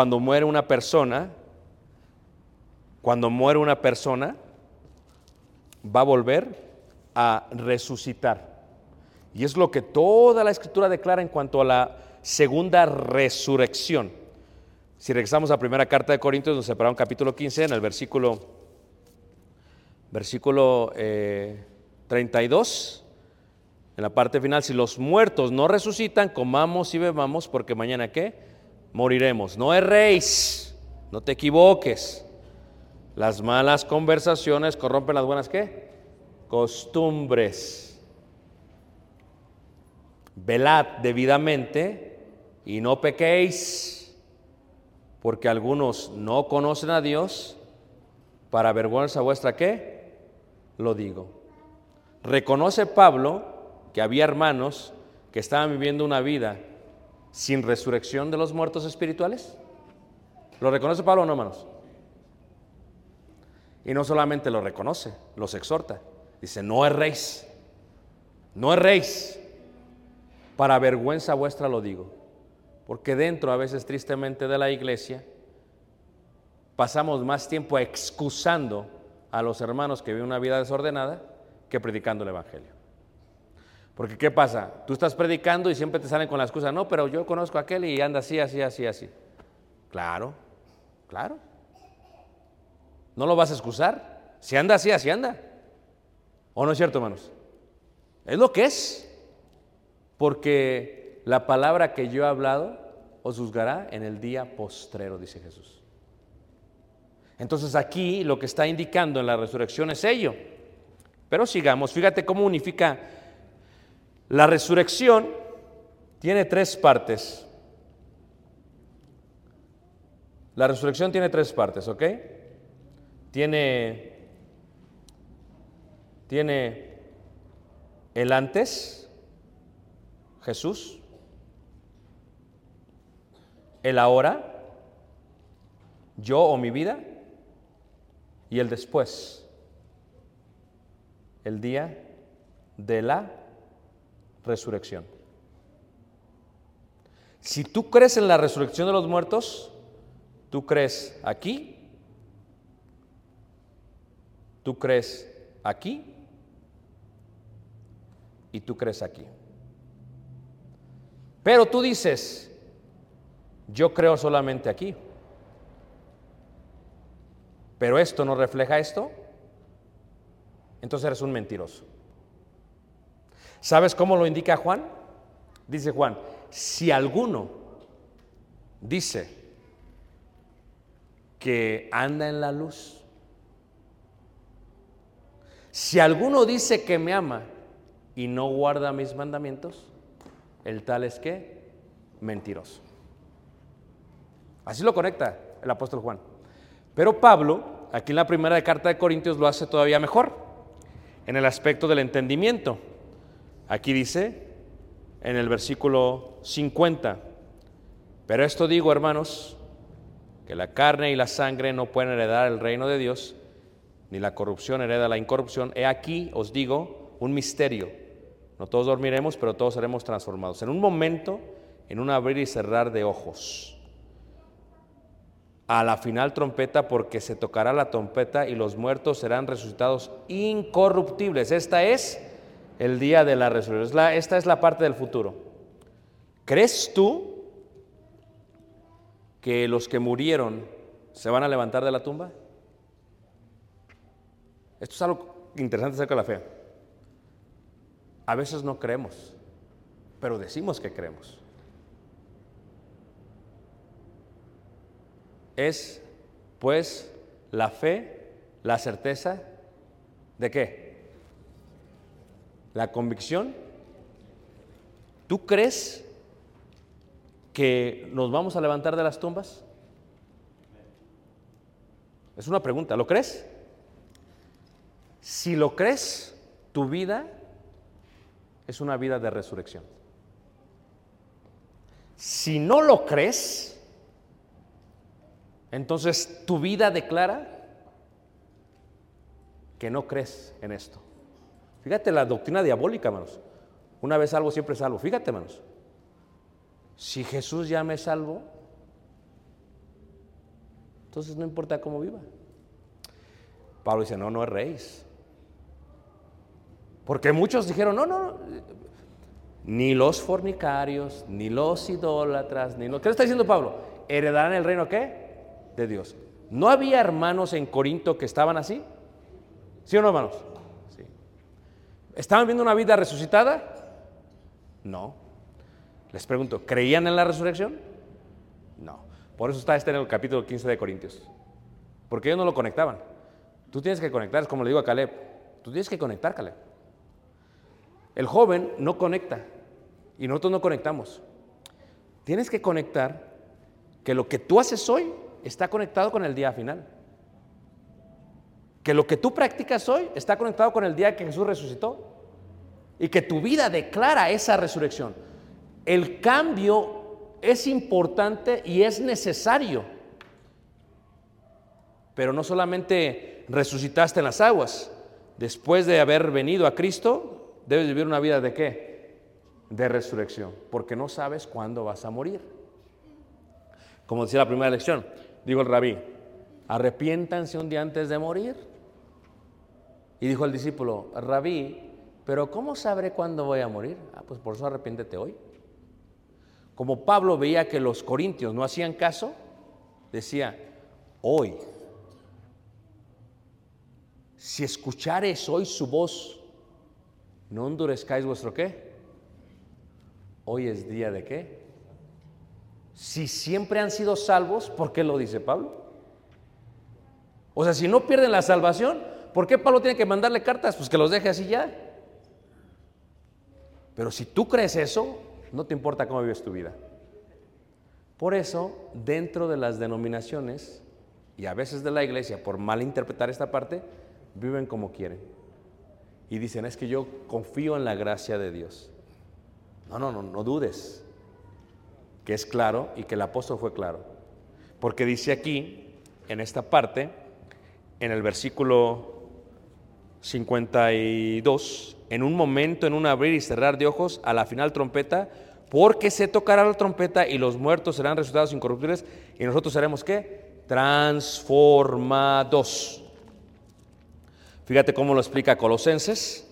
Cuando muere una persona, cuando muere una persona, va a volver a resucitar. Y es lo que toda la escritura declara en cuanto a la segunda resurrección. Si regresamos a primera carta de Corintios, nos separaron capítulo 15, en el versículo, versículo eh, 32, en la parte final, si los muertos no resucitan, comamos y bebamos, porque mañana qué? Moriremos. No erréis, no te equivoques. Las malas conversaciones corrompen las buenas qué? Costumbres. Velad debidamente y no pequéis, porque algunos no conocen a Dios. Para vergüenza vuestra qué? Lo digo. Reconoce Pablo que había hermanos que estaban viviendo una vida sin resurrección de los muertos espirituales. ¿Lo reconoce Pablo o no, hermanos? Y no solamente lo reconoce, los exhorta. Dice, no erréis, no erréis. Para vergüenza vuestra lo digo. Porque dentro, a veces tristemente, de la iglesia, pasamos más tiempo excusando a los hermanos que viven una vida desordenada que predicando el Evangelio. Porque ¿qué pasa? Tú estás predicando y siempre te salen con la excusa, no, pero yo conozco a aquel y anda así, así, así, así. Claro, claro. ¿No lo vas a excusar? Si anda así, así anda. ¿O no es cierto, hermanos? Es lo que es. Porque la palabra que yo he hablado os juzgará en el día postrero, dice Jesús. Entonces aquí lo que está indicando en la resurrección es ello. Pero sigamos, fíjate cómo unifica la resurrección. Tiene tres partes. La resurrección tiene tres partes, ¿ok? Tiene, tiene el antes, Jesús, el ahora, yo o mi vida, y el después, el día de la resurrección. Si tú crees en la resurrección de los muertos, tú crees aquí, tú crees aquí y tú crees aquí. Pero tú dices, yo creo solamente aquí. Pero esto no refleja esto. Entonces eres un mentiroso. ¿Sabes cómo lo indica Juan? Dice Juan, si alguno dice que anda en la luz, si alguno dice que me ama y no guarda mis mandamientos, el tal es que mentiroso. Así lo conecta el apóstol Juan. Pero Pablo, aquí en la primera carta de Corintios, lo hace todavía mejor, en el aspecto del entendimiento. Aquí dice, en el versículo 50, pero esto digo, hermanos, que la carne y la sangre no pueden heredar el reino de Dios, ni la corrupción hereda la incorrupción. He aquí, os digo, un misterio. No todos dormiremos, pero todos seremos transformados. En un momento, en un abrir y cerrar de ojos. A la final trompeta, porque se tocará la trompeta y los muertos serán resucitados incorruptibles. Esta es el día de la resurrección. Esta es la parte del futuro. ¿Crees tú que los que murieron se van a levantar de la tumba? Esto es algo interesante acerca de la fe. A veces no creemos, pero decimos que creemos. Es, pues, la fe, la certeza de qué? La convicción. ¿Tú crees que nos vamos a levantar de las tumbas? Es una pregunta, ¿lo crees? Si lo crees, tu vida es una vida de resurrección. Si no lo crees, entonces tu vida declara que no crees en esto. Fíjate la doctrina diabólica, hermanos. Una vez salvo, siempre salvo. Fíjate, hermanos. Si Jesús ya me salvo, entonces no importa cómo viva. Pablo dice, no, no rey. Porque muchos dijeron, no, no, no, ni los fornicarios, ni los idólatras, ni los... ¿Qué le está diciendo Pablo? ¿Heredarán el reino qué? De Dios. ¿No había hermanos en Corinto que estaban así? ¿Sí o no, hermanos? ¿Estaban viendo una vida resucitada? No. Les pregunto, ¿creían en la resurrección? No. Por eso está este en el capítulo 15 de Corintios. Porque ellos no lo conectaban. Tú tienes que conectar, es como le digo a Caleb. Tú tienes que conectar, Caleb. El joven no conecta y nosotros no conectamos. Tienes que conectar que lo que tú haces hoy está conectado con el día final. Que lo que tú practicas hoy está conectado con el día que Jesús resucitó. Y que tu vida declara esa resurrección. El cambio es importante y es necesario. Pero no solamente resucitaste en las aguas. Después de haber venido a Cristo, debes vivir una vida de qué? De resurrección. Porque no sabes cuándo vas a morir. Como decía la primera lección, dijo el rabí, arrepiéntanse un día antes de morir. Y dijo el discípulo, rabí, pero ¿cómo sabré cuándo voy a morir? Ah, pues por eso arrepiéntete hoy. Como Pablo veía que los corintios no hacían caso, decía, hoy, si escuchares hoy su voz, no endurezcáis vuestro qué. Hoy es día de qué. Si siempre han sido salvos, ¿por qué lo dice Pablo? O sea, si no pierden la salvación, ¿por qué Pablo tiene que mandarle cartas? Pues que los deje así ya. Pero si tú crees eso, no te importa cómo vives tu vida. Por eso, dentro de las denominaciones y a veces de la iglesia, por mal interpretar esta parte, viven como quieren. Y dicen, es que yo confío en la gracia de Dios. No, no, no, no dudes que es claro y que el apóstol fue claro. Porque dice aquí, en esta parte, en el versículo 52, en un momento, en un abrir y cerrar de ojos, a la final trompeta, porque se tocará la trompeta y los muertos serán resucitados incorruptibles y nosotros seremos qué? Transformados. Fíjate cómo lo explica Colosenses.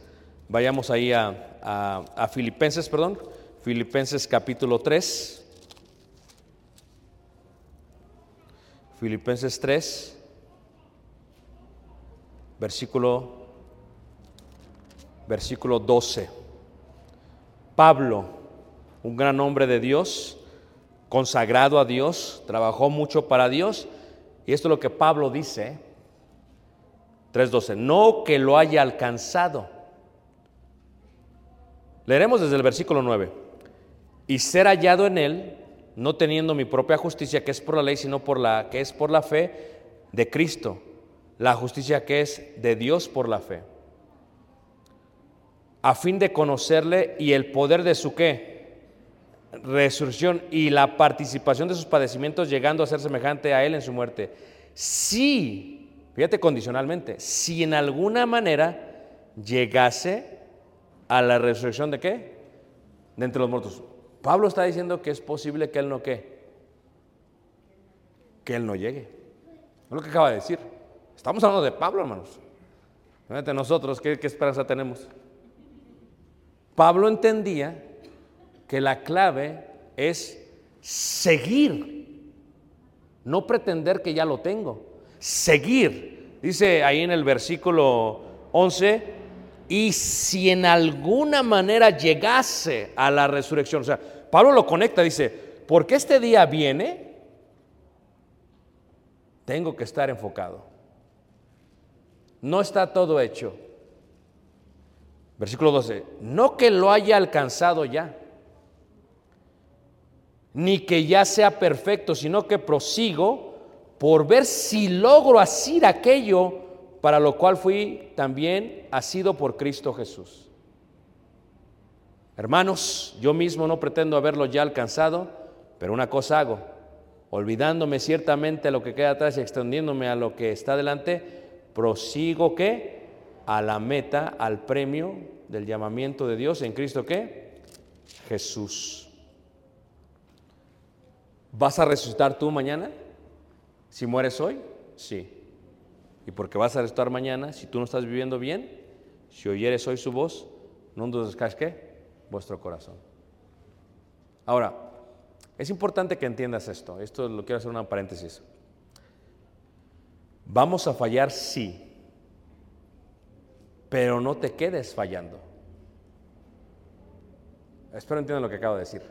Vayamos ahí a, a, a Filipenses, perdón. Filipenses capítulo 3. Filipenses 3, versículo, versículo 12. Pablo, un gran hombre de Dios, consagrado a Dios, trabajó mucho para Dios. Y esto es lo que Pablo dice, 3.12, no que lo haya alcanzado. Leeremos desde el versículo 9. Y ser hallado en él, no teniendo mi propia justicia, que es por la ley, sino por la que es por la fe de Cristo, la justicia que es de Dios por la fe, a fin de conocerle y el poder de su qué? resurrección y la participación de sus padecimientos llegando a ser semejante a él en su muerte. Si, fíjate condicionalmente, si en alguna manera llegase a la resurrección de qué? De entre los muertos. Pablo está diciendo que es posible que él no qué? Que él no llegue. Es lo que acaba de decir. Estamos hablando de Pablo, hermanos. Nosotros, ¿qué, qué esperanza tenemos? Pablo entendía que la clave es seguir, no pretender que ya lo tengo, seguir. Dice ahí en el versículo 11, y si en alguna manera llegase a la resurrección, o sea, Pablo lo conecta, dice, porque este día viene, tengo que estar enfocado. No está todo hecho. Versículo 12, no que lo haya alcanzado ya ni que ya sea perfecto, sino que prosigo por ver si logro asir aquello para lo cual fui también asido por Cristo Jesús. Hermanos, yo mismo no pretendo haberlo ya alcanzado, pero una cosa hago, olvidándome ciertamente lo que queda atrás y extendiéndome a lo que está delante, prosigo que a la meta, al premio del llamamiento de Dios en Cristo que Jesús. ¿Vas a resucitar tú mañana? Si mueres hoy, sí. ¿Y porque vas a resucitar mañana si tú no estás viviendo bien? Si oyeres hoy su voz, no endurezcáis qué? Vuestro corazón. Ahora, es importante que entiendas esto. Esto lo quiero hacer una paréntesis. Vamos a fallar, sí. Pero no te quedes fallando. Espero entiendan lo que acabo de decir.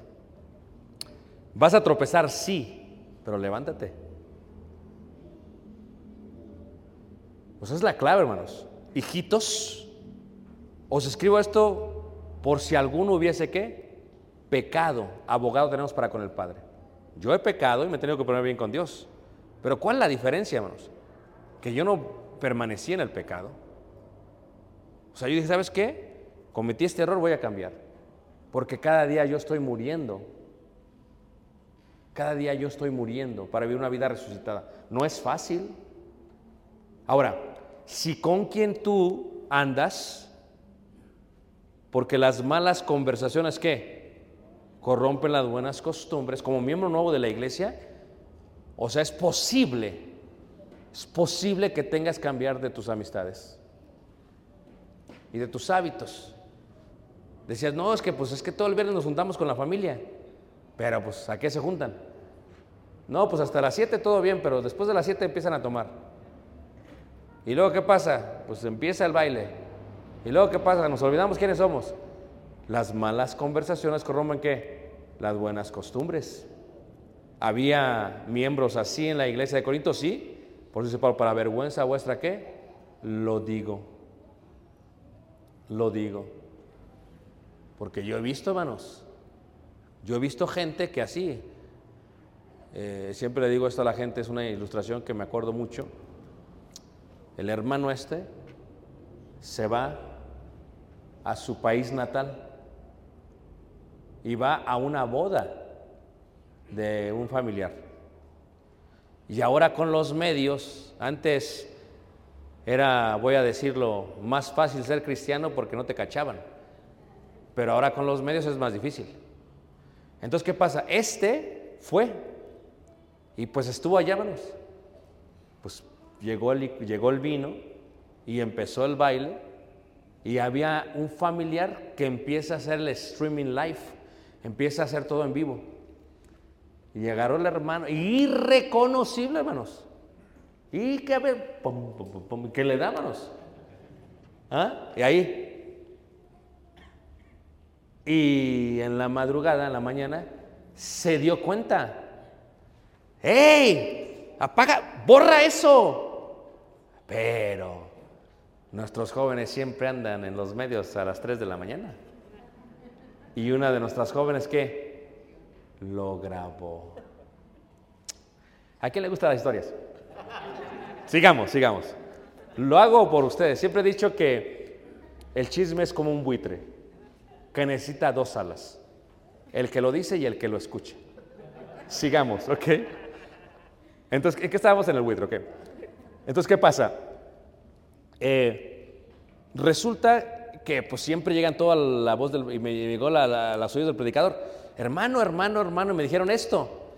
Vas a tropezar, sí, pero levántate. Pues es la clave, hermanos. Hijitos, os escribo esto por si alguno hubiese que pecado, abogado tenemos para con el Padre. Yo he pecado y me he tenido que poner bien con Dios. Pero ¿cuál es la diferencia, hermanos? Que yo no permanecí en el pecado. O sea, yo dije, ¿sabes qué? Cometí este error, voy a cambiar. Porque cada día yo estoy muriendo cada día yo estoy muriendo para vivir una vida resucitada. No es fácil. Ahora, si con quien tú andas, porque las malas conversaciones ¿qué? corrompen las buenas costumbres, como miembro nuevo de la iglesia, o sea, es posible, es posible que tengas que cambiar de tus amistades y de tus hábitos. Decías, no, es que pues es que todo el viernes nos juntamos con la familia. Pero pues, ¿a qué se juntan? No, pues hasta las 7 todo bien, pero después de las 7 empiezan a tomar. ¿Y luego qué pasa? Pues empieza el baile. ¿Y luego qué pasa? Nos olvidamos quiénes somos. Las malas conversaciones corrompen qué? Las buenas costumbres. Había miembros así en la iglesia de Corinto, sí. Por eso dice para vergüenza vuestra qué? Lo digo. Lo digo. Porque yo he visto, hermanos, yo he visto gente que así, eh, siempre le digo esto a la gente, es una ilustración que me acuerdo mucho. El hermano este se va a su país natal y va a una boda de un familiar. Y ahora con los medios, antes era, voy a decirlo, más fácil ser cristiano porque no te cachaban. Pero ahora con los medios es más difícil. Entonces, ¿qué pasa? Este fue y pues estuvo allá, hermanos. Pues llegó el, llegó el vino y empezó el baile y había un familiar que empieza a hacer el streaming live, empieza a hacer todo en vivo. Y agarró el hermano, irreconocible, hermanos. Y que, ver, que le hermanos. ¿Ah? Y ahí, Y en la madrugada, en la mañana, se dio cuenta. ¡Ey! Apaga, borra eso. Pero nuestros jóvenes siempre andan en los medios a las 3 de la mañana. Y una de nuestras jóvenes, ¿qué? Lo grabó. ¿A quién le gustan las historias? Sigamos, sigamos. Lo hago por ustedes. Siempre he dicho que el chisme es como un buitre, que necesita dos alas. El que lo dice y el que lo escucha. Sigamos, ¿ok? Entonces, ¿en qué estábamos en el buitre? ok? Entonces, ¿qué pasa? Eh, resulta que pues siempre llegan toda la voz del, y me llegó la, la, las oídos del predicador, hermano, hermano, hermano, me dijeron esto.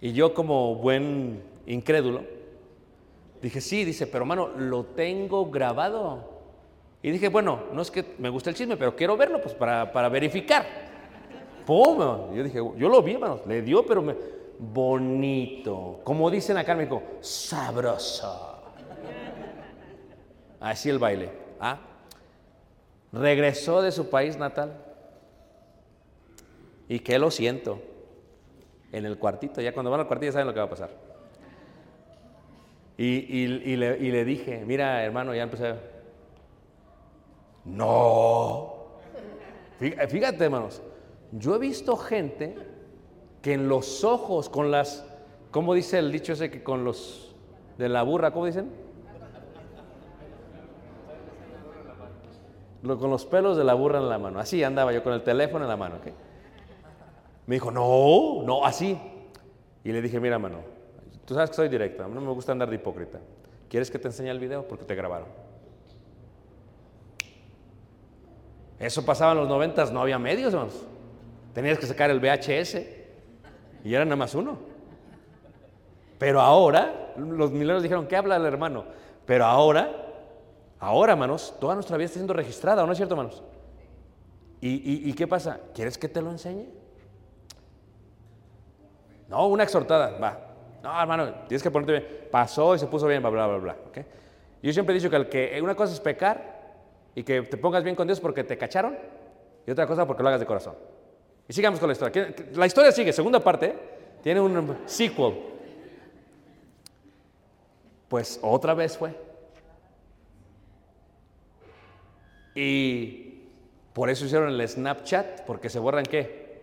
Y yo como buen incrédulo, dije, sí, dice, pero hermano, lo tengo grabado. Y dije, bueno, no es que me guste el chisme, pero quiero verlo pues para, para verificar. ¡Pum! Yo dije, yo lo vi, hermano, le dio, pero me, bonito. Como dicen acá en México, sabroso. Así el baile. ¿ah? Regresó de su país natal. Y que lo siento. En el cuartito, ya cuando van al cuartito ya saben lo que va a pasar. Y, y- le, dije, mira hermano, ya empecé. a- No. Fí- Fíjate, hermanos, yo he visto gente que en los ojos, con las, ¿cómo dice el dicho ese que con los de la burra, ¿cómo dicen? Con los pelos de la burra en la mano. Así andaba yo con el teléfono en la mano. ¿ok? Me dijo, no, no, así. Y le dije, mira, mano, tú sabes que soy directo, a mí no me gusta andar de hipócrita. ¿Quieres que te enseñe el video? Porque te grabaron. Eso pasaba en los noventas, no había medios, hermanos. Tenías que sacar el VHS y era nada más uno. Pero ahora, los milenios dijeron, ¿qué habla el hermano? Pero ahora, ahora, hermanos, toda nuestra vida está siendo registrada, ¿o no es cierto, hermanos? ¿Y, y- y qué pasa? ¿Quieres que te lo enseñe? No, una exhortada, va. No, hermano, tienes que ponerte bien. Pasó y se puso bien, bla, bla, bla, bla. ¿ok? Yo siempre he dicho que, el que una cosa es pecar y que te pongas bien con Dios porque te cacharon y otra cosa porque lo hagas de corazón. Y sigamos con la historia. ¿Qué- La historia sigue, segunda parte, ¿eh? tiene un sequel. Pues otra vez fue. Y por eso hicieron el Snapchat, porque se borran qué?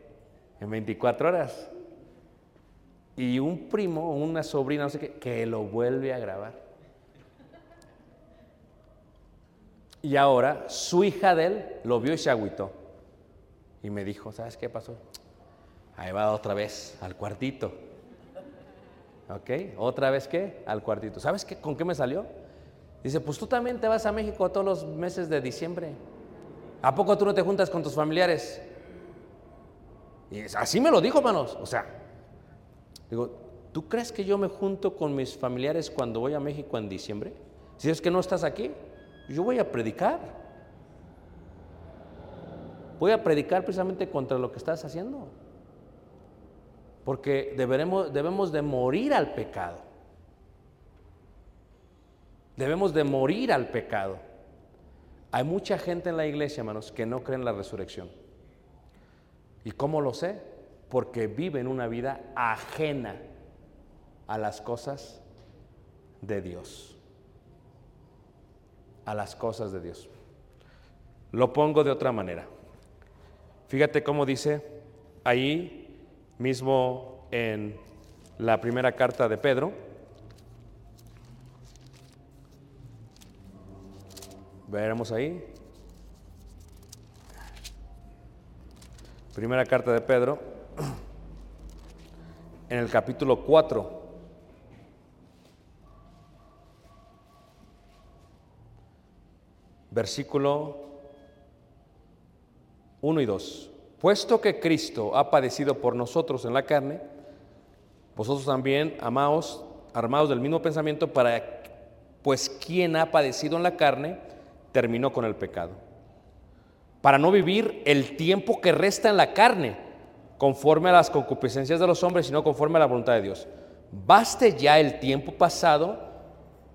En 24 horas. Y un primo, una sobrina, no sé qué, que lo vuelve a grabar. Y ahora su hija de él lo vio y se agüitó. Y me dijo, ¿sabes qué pasó? Ahí va otra vez al cuartito. ¿Ok? ¿Otra vez qué? Al cuartito. ¿Sabes qué? ¿Con qué me salió? Dice, pues tú también te vas a México todos los meses de diciembre. ¿A poco tú no te juntas con tus familiares? Y así me lo dijo, hermanos. O sea, digo, ¿tú crees que yo me junto con mis familiares cuando voy a México en diciembre? Si es que no estás aquí, yo voy a predicar. Voy a predicar precisamente contra lo que estás haciendo. Porque deberemos, debemos de morir al pecado. Debemos de morir al pecado. Hay mucha gente en la iglesia, hermanos, que no creen en la resurrección. ¿Y cómo lo sé? Porque viven una vida ajena a las cosas de Dios. A las cosas de Dios. Lo pongo de otra manera. Fíjate cómo dice ahí mismo en la primera carta de Pedro. Veremos ahí. Primera carta de Pedro, en el capítulo 4. Versículo 1 y 2. Puesto que Cristo ha padecido por nosotros en la carne, vosotros también, amaos, armados del mismo pensamiento, para pues quien ha padecido en la carne, terminó con el pecado. Para no vivir el tiempo que resta en la carne, conforme a las concupiscencias de los hombres, sino conforme a la voluntad de Dios. Baste ya el tiempo pasado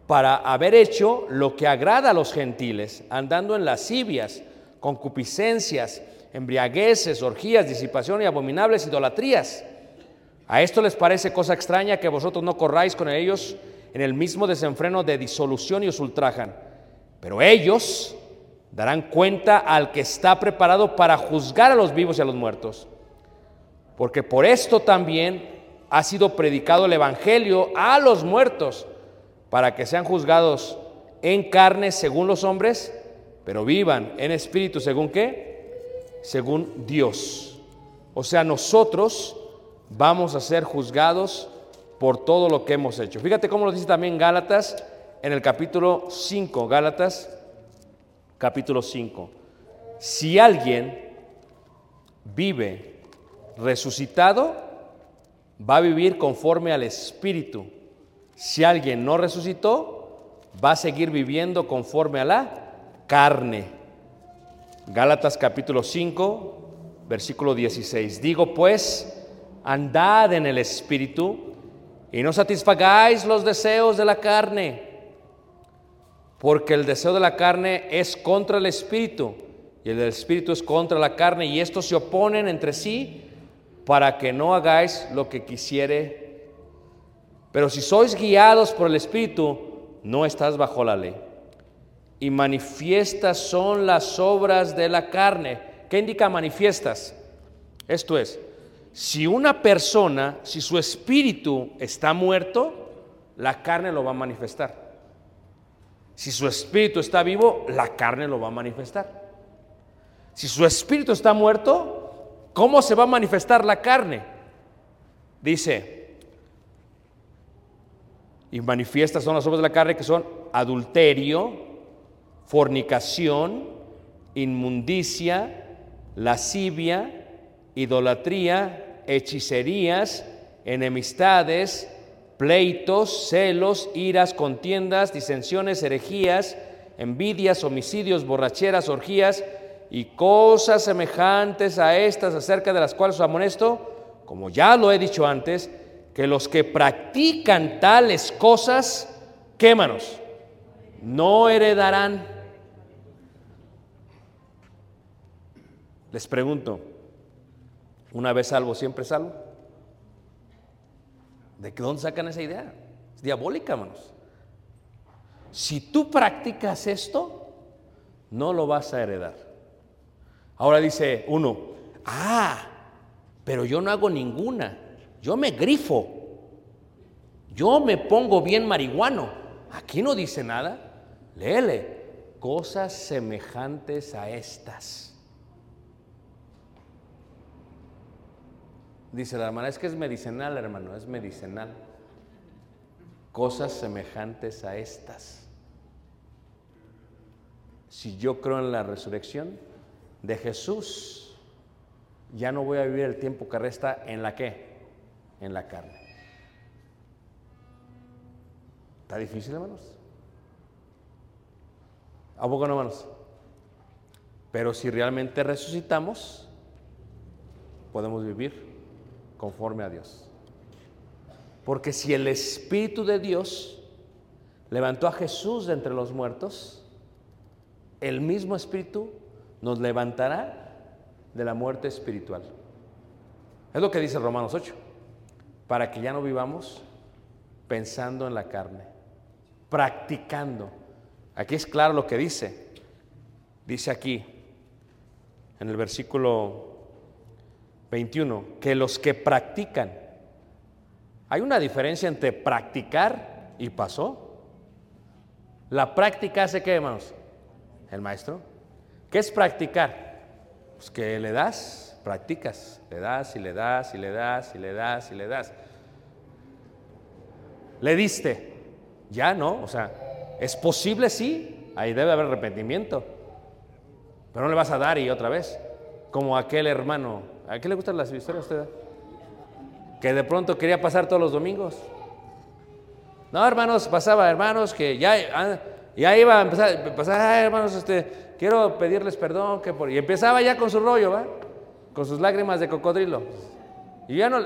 para haber hecho lo que agrada a los gentiles, andando en lascivias, concupiscencias embriagueces, orgías, disipación y abominables idolatrías. A esto les parece cosa extraña que vosotros no corráis con ellos en el mismo desenfreno de disolución y os ultrajan. Pero ellos darán cuenta al que está preparado para juzgar a los vivos y a los muertos. Porque por esto también ha sido predicado el Evangelio a los muertos, para que sean juzgados en carne según los hombres, pero vivan en espíritu según qué? Según Dios. O sea, nosotros vamos a ser juzgados por todo lo que hemos hecho. Fíjate cómo lo dice también Gálatas en el capítulo 5, Gálatas capítulo 5. Si alguien vive resucitado, va a vivir conforme al Espíritu. Si alguien no resucitó, va a seguir viviendo conforme a la carne. Gálatas capítulo 5, versículo 16. Digo pues, andad en el Espíritu y no satisfagáis los deseos de la carne, porque el deseo de la carne es contra el Espíritu y el del Espíritu es contra la carne y estos se oponen entre sí para que no hagáis lo que quisiere. Pero si sois guiados por el Espíritu, no estás bajo la ley. Y manifiestas son las obras de la carne. ¿Qué indica manifiestas? Esto es, si una persona, si su espíritu está muerto, la carne lo va a manifestar. Si su espíritu está vivo, la carne lo va a manifestar. Si su espíritu está muerto, ¿Cómo se va a manifestar la carne? Dice, y manifiestas son las obras de la carne que son adulterio, fornicación, inmundicia, lascivia, idolatría, hechicerías, enemistades, pleitos, celos, iras, contiendas, disensiones, herejías, envidias, homicidios, borracheras, orgías, y cosas semejantes a estas acerca de las cuales os amonesto, como ya lo he dicho antes, que los que practican tales cosas, quémanos, no heredarán. Les pregunto, ¿una vez salvo, siempre salvo? ¿De dónde sacan esa idea? Es diabólica, hermanos. Si tú practicas esto, no lo vas a heredar. Ahora dice uno, ah, pero yo no hago ninguna, yo me grifo, yo me pongo bien marihuano. Aquí no dice nada, léele, cosas semejantes a estas. Dice la hermana, es que es medicinal, hermano, es medicinal. Cosas semejantes a estas. Si yo creo en la resurrección, de Jesús, ya no voy a vivir el tiempo que resta en la qué? En la carne. ¿Está difícil, hermanos? ¿A poco no, hermanos? Pero si realmente resucitamos, podemos vivir conforme a Dios. Porque si el Espíritu de Dios levantó a Jesús de entre los muertos, el mismo Espíritu nos levantará de la muerte espiritual. Es lo que dice Romanos 8, para que ya no vivamos pensando en la carne, practicando. Aquí es claro lo que dice. Dice aquí, en el versículo 21, que los que practican, hay una diferencia entre practicar y pasó. La práctica hace qué, hermanos? El maestro ¿Qué es practicar? Pues que le das, practicas, le das y le das y le das y le das y le das. Le diste, ya no, o sea, es posible, sí, ahí debe haber arrepentimiento, pero no le vas a dar y otra vez, como aquel hermano, ¿a qué le gustan las historias a usted? Que de pronto quería pasar todos los domingos. No, hermanos, pasaba, hermanos, que ya, ah, ya iba a empezar, pasar, hermanos, este, quiero pedirles perdón, que por... y empezaba ya con su rollo, ¿va? Con sus lágrimas de cocodrilo. Y ya no,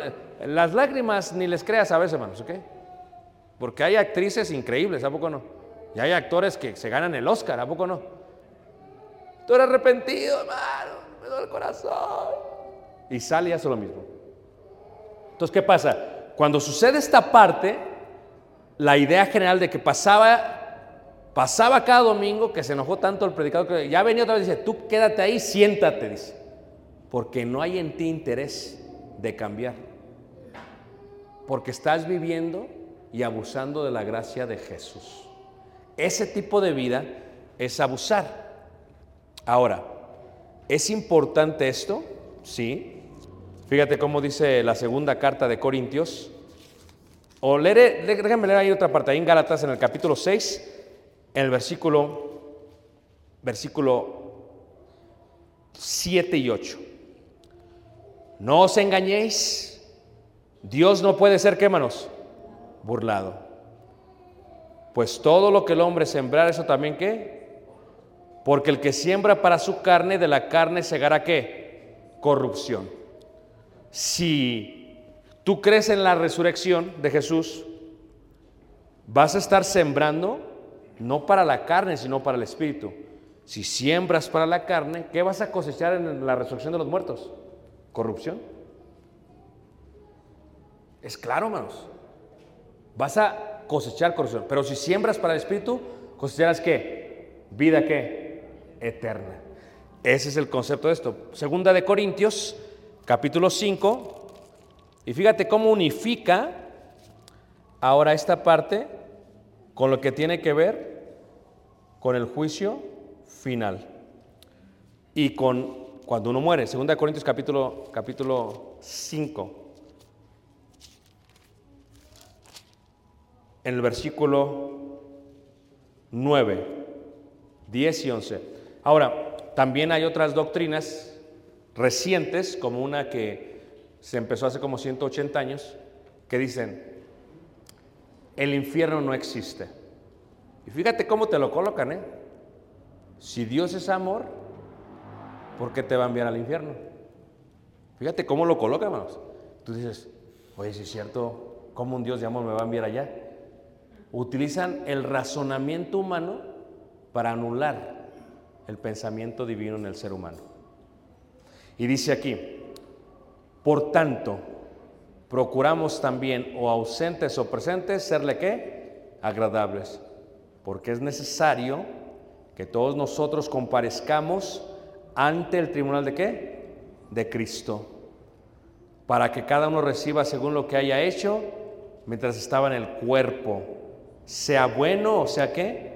las lágrimas ni les creas a veces, hermanos, ¿ok? Porque hay actrices increíbles, ¿a poco no? Y hay actores que se ganan el Oscar, ¿a poco no? Tú eres arrepentido, hermano, duele el corazón. Y sale y hace lo mismo. Entonces, ¿qué pasa? Cuando sucede esta parte, la idea general de que pasaba Pasaba cada domingo que se enojó tanto el predicador que ya venía otra vez y dice, tú quédate ahí, siéntate, dice, porque no hay en ti interés de cambiar, porque estás viviendo y abusando de la gracia de Jesús. Ese tipo de vida es abusar. Ahora, ¿es importante esto? Sí. Fíjate cómo dice la segunda carta de Corintios. O leeré, déjame leer ahí otra parte, ahí en Gálatas en el capítulo 6, en el versículo, versículo 7 y 8. No os engañéis, Dios no puede ser, ¿qué manos? Burlado. Pues todo lo que el hombre sembrar, eso también qué? Porque el que siembra para su carne, de la carne segará qué? Corrupción. Si tú crees en la resurrección de Jesús, vas a estar sembrando no para la carne, sino para el espíritu. Si siembras para la carne, ¿qué vas a cosechar en la resurrección de los muertos? Corrupción. Es claro, hermanos. Vas a cosechar corrupción. Pero si siembras para el espíritu, cosecharás qué? Vida qué? Eterna. Ese es el concepto de esto. Segunda de Corintios, capítulo 5. Y fíjate cómo unifica ahora esta parte con lo que tiene que ver con el juicio final y con cuando uno muere. Segunda de Corintios capítulo, capítulo 5. En el versículo 9, 10 y 11. Ahora, también hay otras doctrinas recientes, como una que se empezó hace como 180 años, que dicen, el infierno no existe. Y fíjate cómo te lo colocan, ¿eh? Si Dios es amor, ¿por qué te va a enviar al infierno? Fíjate cómo lo colocan, hermanos. Tú dices, oye, si es cierto, ¿cómo un Dios de amor me va a enviar allá? Utilizan el razonamiento humano para anular el pensamiento divino en el ser humano. Y dice aquí, por tanto, procuramos también, o ausentes o presentes, serle qué? Agradables porque es necesario que todos nosotros comparezcamos ante el tribunal de qué? De Cristo, para que cada uno reciba según lo que haya hecho mientras estaba en el cuerpo, sea bueno o sea qué.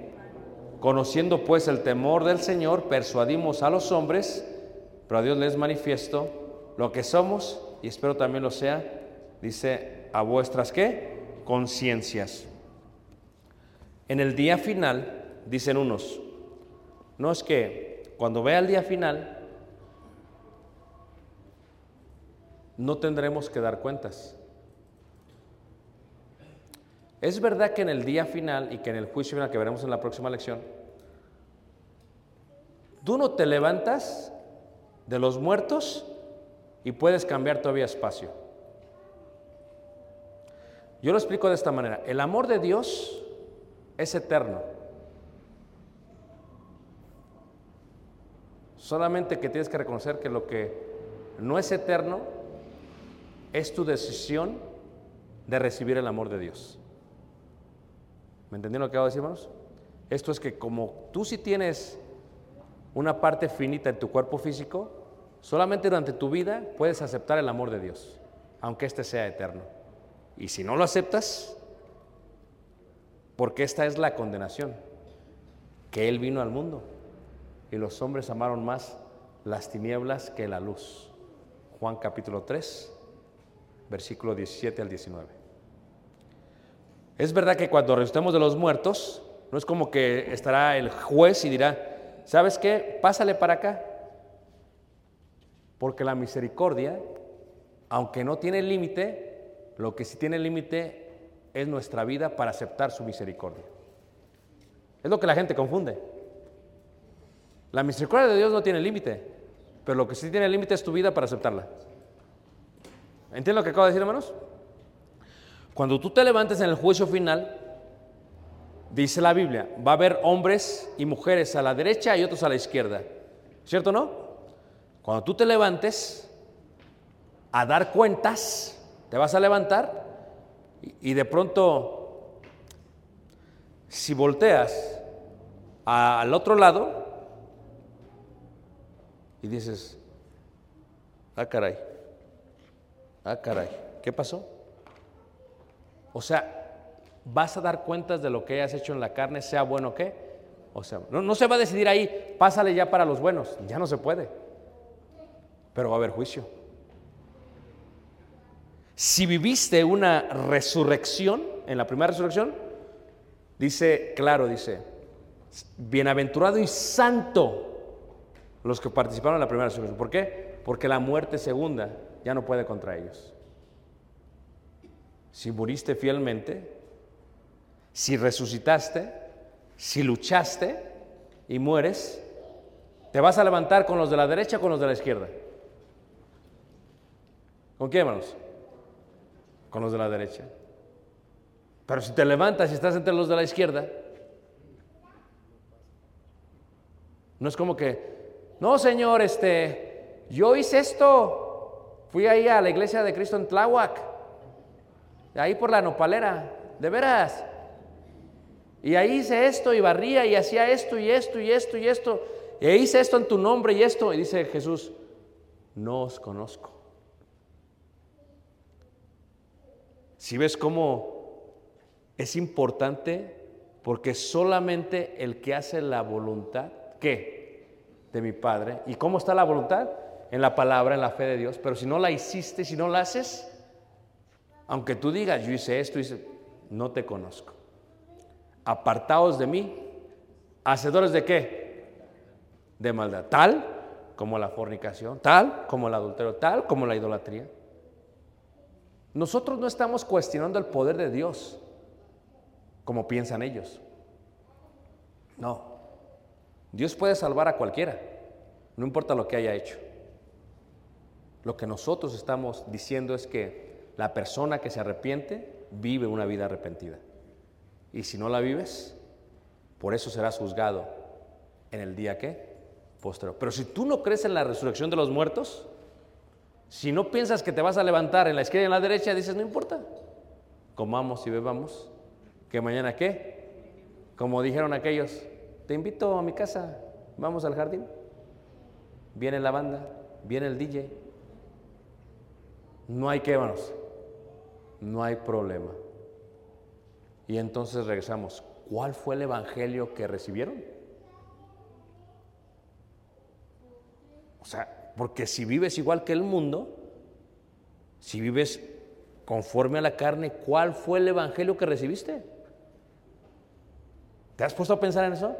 Conociendo pues el temor del Señor, persuadimos a los hombres, pero a Dios les manifiesto lo que somos, y espero también lo sea, dice, a vuestras qué? Conciencias. En el día final, dicen unos, no es que cuando vea el día final, no tendremos que dar cuentas. Es verdad que en el día final y que en el juicio final que veremos en la próxima lección, tú no te levantas de los muertos y puedes cambiar todavía espacio. Yo lo explico de esta manera. El amor de Dios es eterno. Solamente que tienes que reconocer que lo que no es eterno es tu decisión de recibir el amor de Dios. ¿Me entendieron lo que acabo de decir, hermanos? Esto es que como tú sí tienes una parte finita en tu cuerpo físico, solamente durante tu vida puedes aceptar el amor de Dios, aunque éste sea eterno. Y si no lo aceptas, porque esta es la condenación, que Él vino al mundo y los hombres amaron más las tinieblas que la luz. Juan capítulo 3, versículo 17 al 19. Es verdad que cuando resucitemos de los muertos, no es como que estará el juez y dirá, ¿sabes qué? Pásale para acá. Porque la misericordia, aunque no tiene límite, lo que sí tiene límite es nuestra vida para aceptar su misericordia. Es lo que la gente confunde. La misericordia de Dios no tiene límite, pero lo que sí tiene límite es tu vida para aceptarla. ¿Entienden lo que acabo de decir, hermanos? Cuando tú te levantes en el juicio final, dice la Biblia, va a haber hombres y mujeres a la derecha y otros a la izquierda. ¿Cierto o no? Cuando tú te levantes a dar cuentas, te vas a levantar y, de pronto, si volteas al otro lado y dices, ah caray, ah caray, ¿qué pasó? O sea, vas a dar cuentas de lo que hayas hecho en la carne, sea bueno o qué. O sea, no, no se va a decidir ahí, pásale ya para los buenos, ya no se puede. Pero va a haber juicio. Si viviste una resurrección, en la primera resurrección, dice, claro, dice, bienaventurado y santo los que participaron en la primera resurrección. ¿Por qué? Porque la muerte segunda ya no puede contra ellos. Si muriste fielmente, si resucitaste, si luchaste y mueres, te vas a levantar con los de la derecha o con los de la izquierda. ¿Con quién, hermanos? Con los de la derecha. Pero si te levantas y estás entre los de la izquierda, no es como que, no, señor, este, yo hice esto, fui ahí a la iglesia de Cristo en Tláhuac, ahí por la nopalera, de veras. Y ahí hice esto y barría y hacía esto y esto y esto y esto. Y hice esto en tu nombre y esto. Y dice Jesús, no os conozco. Si ves cómo es importante, porque solamente el que hace la voluntad, ¿qué? De mi Padre. ¿Y cómo está la voluntad? En la palabra, en la fe de Dios. Pero si no la hiciste, si no la haces, aunque tú digas, yo hice esto, hice, no te conozco. Apartaos de mí, hacedores de qué? De maldad. Tal como la fornicación, tal como el adulterio, tal como la idolatría. Nosotros no estamos cuestionando el poder de Dios como piensan ellos. No. Dios puede salvar a cualquiera, no importa lo que haya hecho. Lo que nosotros estamos diciendo es que la persona que se arrepiente vive una vida arrepentida. Y si no la vives, por eso serás juzgado en el día que posterior. Pero si tú no crees en la resurrección de los muertos, si no piensas que te vas a levantar en la izquierda y en la derecha, dices, no importa, comamos y bebamos, que mañana qué, como dijeron aquellos, te invito a mi casa, vamos al jardín, viene la banda, viene el DJ, no hay que, hermanos, no hay problema. Y entonces regresamos, ¿cuál fue el evangelio que recibieron? O sea, porque si vives igual que el mundo, si vives conforme a la carne, ¿cuál fue el evangelio que recibiste? ¿Te has puesto a pensar en eso?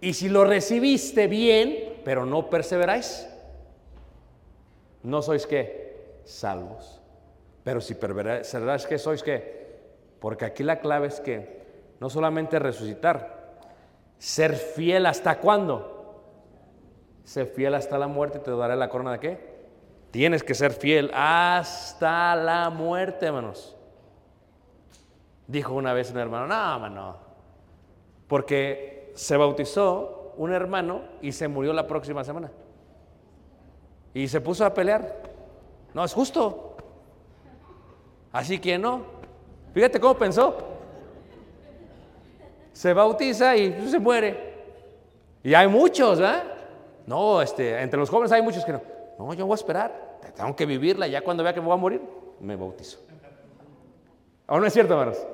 Y si lo recibiste bien, pero no perseveráis, no sois qué? Salvos. Pero si perseveráis, ¿qué sois qué? Porque aquí la clave es que no solamente resucitar, ser fiel hasta cuándo? Sé fiel hasta la muerte y te daré la corona de qué? Tienes que ser fiel hasta la muerte, hermanos. Dijo una vez un hermano, no, hermano, porque se bautizó un hermano y se murió la próxima semana. Y se puso a pelear. No, es justo. Así que no. Fíjate cómo pensó. Se bautiza y se muere. Y hay muchos, ¿verdad? No, este, entre los jóvenes hay muchos que no. No, yo voy a esperar. Tengo que vivirla. Ya cuando vea que me voy a morir, me bautizo. ¿O no es cierto, hermanos?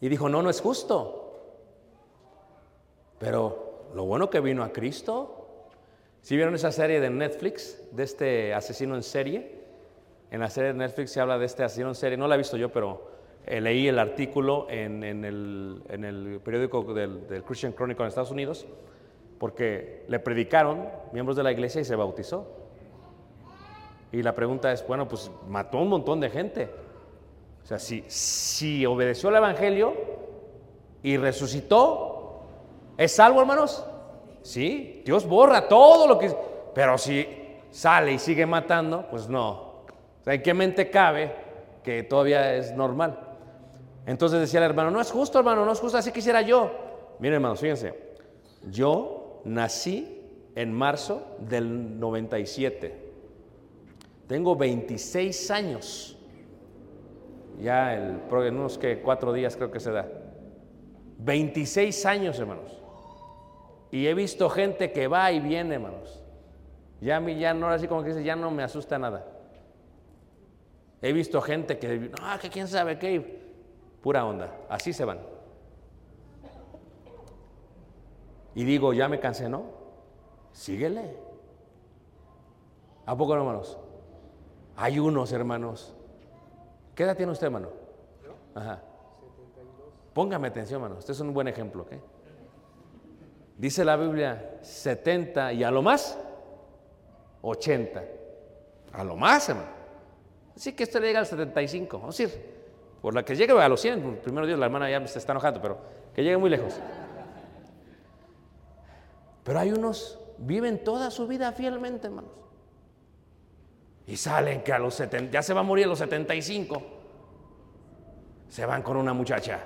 Y dijo, no, no es justo. Pero lo bueno que vino a Cristo. Si vieron esa serie de Netflix de este asesino en serie, en la serie de Netflix se habla de este asesino en serie. No la he visto yo, pero eh, leí el artículo en, en, el, en el, periódico del, del Christian Chronicle en Estados Unidos porque le predicaron miembros de la iglesia y se bautizó. Y la pregunta es, bueno, pues mató a un montón de gente. O sea, si, si obedeció al Evangelio y resucitó, ¿es salvo, hermanos? Sí, Dios borra todo lo que... Pero si sale y sigue matando, pues no. O sea, ¿en qué mente cabe que todavía es normal? Entonces decía el hermano, no es justo, hermano, no es justo, así quisiera yo. Miren, hermanos, fíjense, yo nací en marzo del 97. Tengo 26 años. Ya el, en unos que cuatro días creo que se da. 26 años, hermanos. Y he visto gente que va y viene, hermanos. Ya a mí ya no, así como que dice, ya no me asusta nada. He visto gente que, no, que quién sabe qué, pura onda, así se van. Y digo, ya me cansé, ¿no? Síguele. ¿A poco no, hermanos? Hay unos, hermanos. ¿Qué edad tiene usted, hermano? Póngame atención, hermano. Este es un buen ejemplo, ¿ok? Dice la Biblia 70 y a lo más 80. A lo más, hermano. Así que esto le llega al 75. Vamos a decir, por la que llegue a los 100, primero Dios, la hermana ya se está enojando, pero que llegue muy lejos. Pero hay unos, viven toda su vida fielmente, hermanos. Y salen que a los 70, ya se va a morir a los 75. Se van con una muchacha.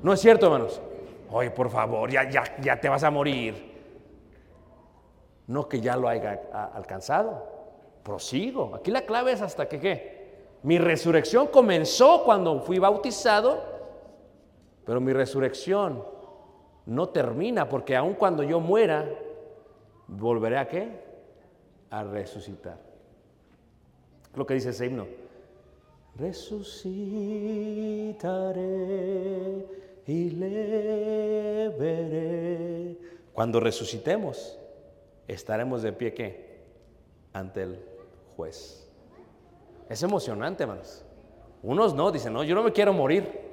No es cierto, hermanos. Oye, por favor, ya, ya, ya te vas a morir. No que ya lo haya alcanzado. Prosigo. Aquí la clave es hasta que qué. Mi resurrección comenzó cuando fui bautizado, pero mi resurrección no termina porque aun cuando yo muera, volveré a qué? A resucitar. Lo que dice ese himno. Resucitaré y le veré. Cuando resucitemos, estaremos de pie qué? Ante el juez. Es emocionante, hermanos. Unos no, dicen, no, yo no me quiero morir.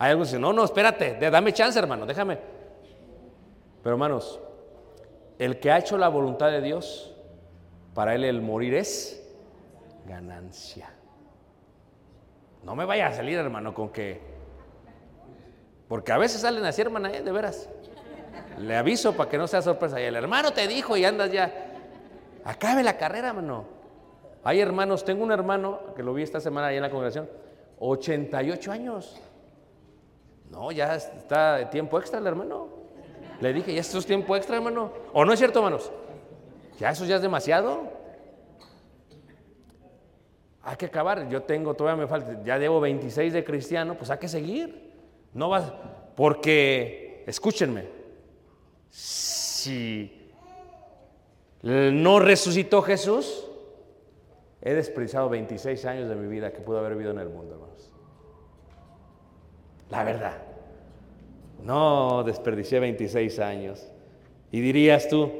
Hay algunos que dicen, no, no, espérate, dame chance, hermano, déjame. Pero hermanos, el que ha hecho la voluntad de Dios, para él el morir es ganancia. No me vaya a salir, hermano, con que... Porque a veces salen así, hermana, ¿eh? de veras. Le aviso para que no sea sorpresa. Y el hermano te dijo y andas ya. Acabe la carrera, hermano. Hay hermanos, tengo un hermano que lo vi esta semana ahí en la congregación, 88 años. No, ya está tiempo extra el hermano. Le dije, ¿ya esto es tiempo extra, hermano? ¿O no es cierto, hermanos? Ya eso ya es demasiado. Hay que acabar. Yo tengo, todavía me falta, ya llevo 26 de cristiano, pues hay que seguir. No vas, porque, escúchenme, si no resucitó Jesús, he desperdiciado 26 años de mi vida que pude haber vivido en el mundo, hermanos. La verdad. No desperdicié 26 años. Y dirías tú,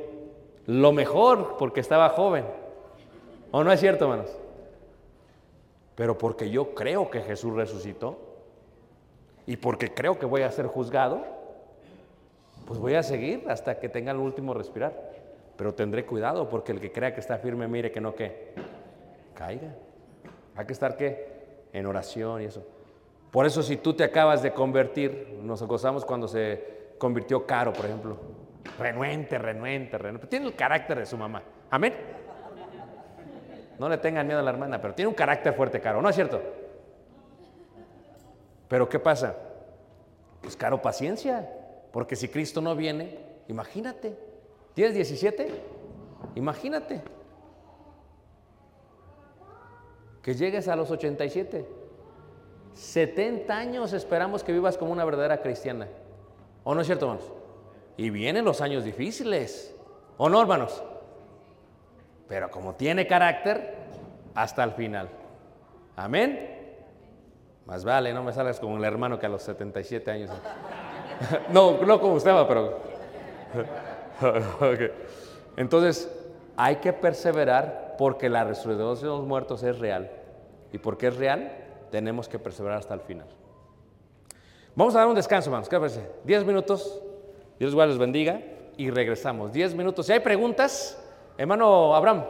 lo mejor porque estaba joven. ¿O no es cierto, hermanos? Pero porque yo creo que Jesús resucitó y porque creo que voy a ser juzgado, pues voy a seguir hasta que tenga el último respirar. Pero tendré cuidado porque el que crea que está firme, mire que no que caiga. Hay que estar qué? En oración y eso. Por eso si tú te acabas de convertir, nos gozamos cuando se convirtió Caro, por ejemplo. Renuente, renuente, renuente. Tiene el carácter de su mamá. Amén. No le tengan miedo a la hermana, pero tiene un carácter fuerte, Caro, ¿no es cierto? Pero ¿qué pasa? Pues Caro, paciencia, porque si Cristo no viene, imagínate, ¿tienes 17? Imagínate que llegues a los 87. 70 años esperamos que vivas como una verdadera cristiana. ¿O no es cierto, hermanos? Y vienen los años difíciles. ¿O no, hermanos? Pero como tiene carácter, hasta el final. Amén. Más vale, no me salgas como el hermano que a los 77 años. no, no como usted, va, pero. Entonces, hay que perseverar porque la resurrección de los muertos es real. Y porque es real, tenemos que perseverar hasta el final. Vamos a dar un descanso, hermanos. ¿Qué parece? Diez minutos. Dios les bendiga. Y regresamos. Diez minutos. Si hay preguntas, hermano Abraham.